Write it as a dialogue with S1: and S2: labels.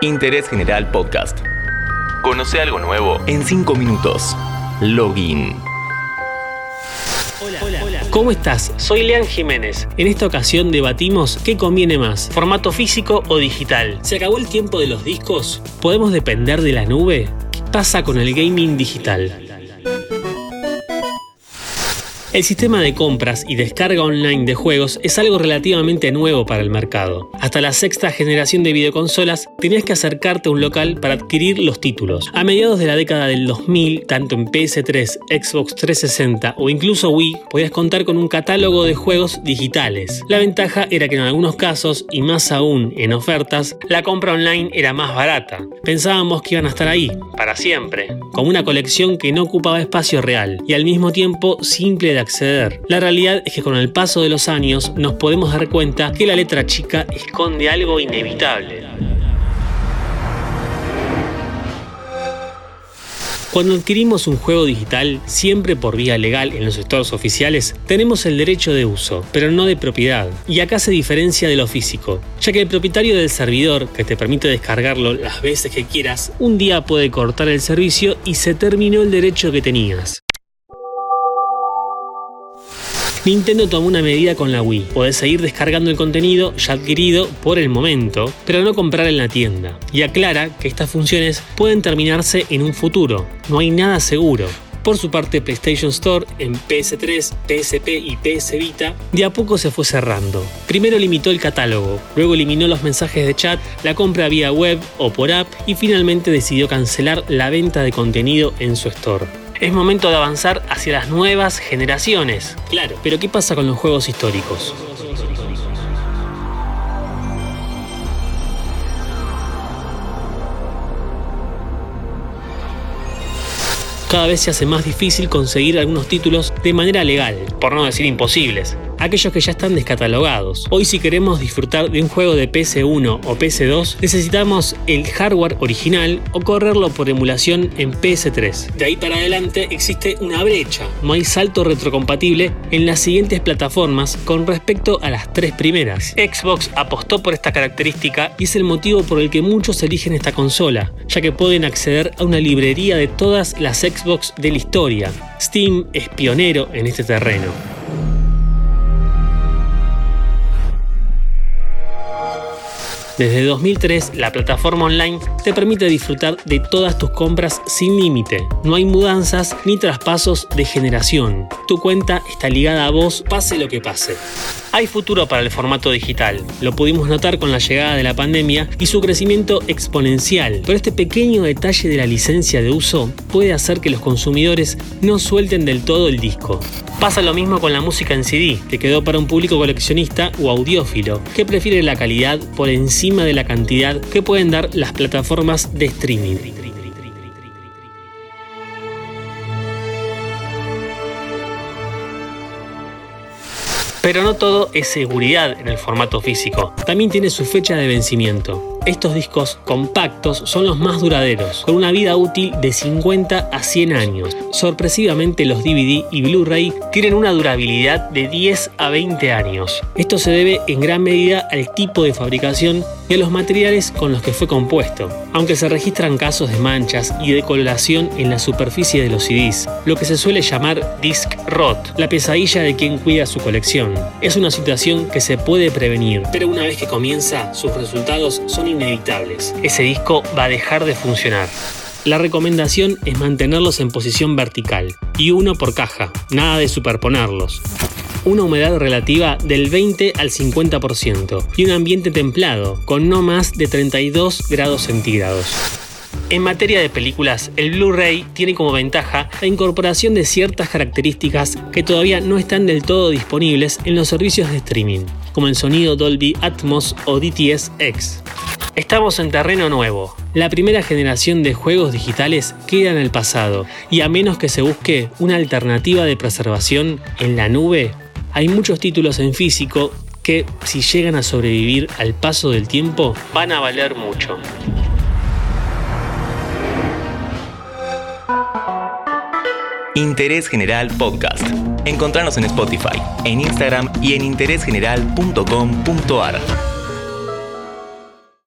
S1: Interés General Podcast. Conoce algo nuevo en 5 minutos. Login.
S2: Hola, ¿cómo estás? Soy Lean Jiménez. En esta ocasión debatimos qué conviene más, formato físico o digital. ¿Se acabó el tiempo de los discos? ¿Podemos depender de la nube? ¿Qué pasa con el gaming digital? El sistema de compras y descarga online de juegos es algo relativamente nuevo para el mercado. Hasta la sexta generación de videoconsolas tenías que acercarte a un local para adquirir los títulos. A mediados de la década del 2000, tanto en PS3, Xbox 360 o incluso Wii, podías contar con un catálogo de juegos digitales. La ventaja era que en algunos casos, y más aún en ofertas, la compra online era más barata. Pensábamos que iban a estar ahí, para siempre, como una colección que no ocupaba espacio real y al mismo tiempo simple de acceder. La realidad es que con el paso de los años nos podemos dar cuenta que la letra chica esconde algo inevitable. Cuando adquirimos un juego digital, siempre por vía legal en los estados oficiales, tenemos el derecho de uso, pero no de propiedad. Y acá se diferencia de lo físico, ya que el propietario del servidor, que te permite descargarlo las veces que quieras, un día puede cortar el servicio y se terminó el derecho que tenías. Nintendo tomó una medida con la Wii. Podés seguir descargando el contenido ya adquirido por el momento, pero no comprar en la tienda. Y aclara que estas funciones pueden terminarse en un futuro. No hay nada seguro. Por su parte, PlayStation Store en PS3, PSP y PS Vita de a poco se fue cerrando. Primero limitó el catálogo, luego eliminó los mensajes de chat, la compra vía web o por app y finalmente decidió cancelar la venta de contenido en su store. Es momento de avanzar hacia las nuevas generaciones. Claro, pero ¿qué pasa con los juegos históricos? cada vez se hace más difícil conseguir algunos títulos de manera legal, por no decir imposibles aquellos que ya están descatalogados. Hoy si queremos disfrutar de un juego de PS1 o PS2, necesitamos el hardware original o correrlo por emulación en PS3. De ahí para adelante existe una brecha, no hay salto retrocompatible en las siguientes plataformas con respecto a las tres primeras. Xbox apostó por esta característica y es el motivo por el que muchos eligen esta consola, ya que pueden acceder a una librería de todas las Xbox de la historia. Steam es pionero en este terreno. Desde 2003, la plataforma online te permite disfrutar de todas tus compras sin límite. No hay mudanzas ni traspasos de generación. Tu cuenta está ligada a vos, pase lo que pase. Hay futuro para el formato digital, lo pudimos notar con la llegada de la pandemia y su crecimiento exponencial, pero este pequeño detalle de la licencia de uso puede hacer que los consumidores no suelten del todo el disco. Pasa lo mismo con la música en CD, que quedó para un público coleccionista o audiófilo, que prefiere la calidad por encima de la cantidad que pueden dar las plataformas de streaming. Pero no todo es seguridad en el formato físico, también tiene su fecha de vencimiento. Estos discos compactos son los más duraderos, con una vida útil de 50 a 100 años. Sorpresivamente los DVD y Blu-ray tienen una durabilidad de 10 a 20 años. Esto se debe en gran medida al tipo de fabricación y a los materiales con los que fue compuesto, aunque se registran casos de manchas y de coloración en la superficie de los CDs, lo que se suele llamar disc rot, la pesadilla de quien cuida su colección. Es una situación que se puede prevenir, pero una vez que comienza, sus resultados son inevitables. Ese disco va a dejar de funcionar. La recomendación es mantenerlos en posición vertical y uno por caja, nada de superponerlos. Una humedad relativa del 20 al 50% y un ambiente templado con no más de 32 grados centígrados. En materia de películas, el Blu-ray tiene como ventaja la incorporación de ciertas características que todavía no están del todo disponibles en los servicios de streaming, como el sonido Dolby Atmos o DTS-X. Estamos en terreno nuevo. La primera generación de juegos digitales queda en el pasado y a menos que se busque una alternativa de preservación en la nube, hay muchos títulos en físico que si llegan a sobrevivir al paso del tiempo van a valer mucho.
S1: Interés General Podcast. Encontrarnos en Spotify, en Instagram y en interésgeneral.com.ar.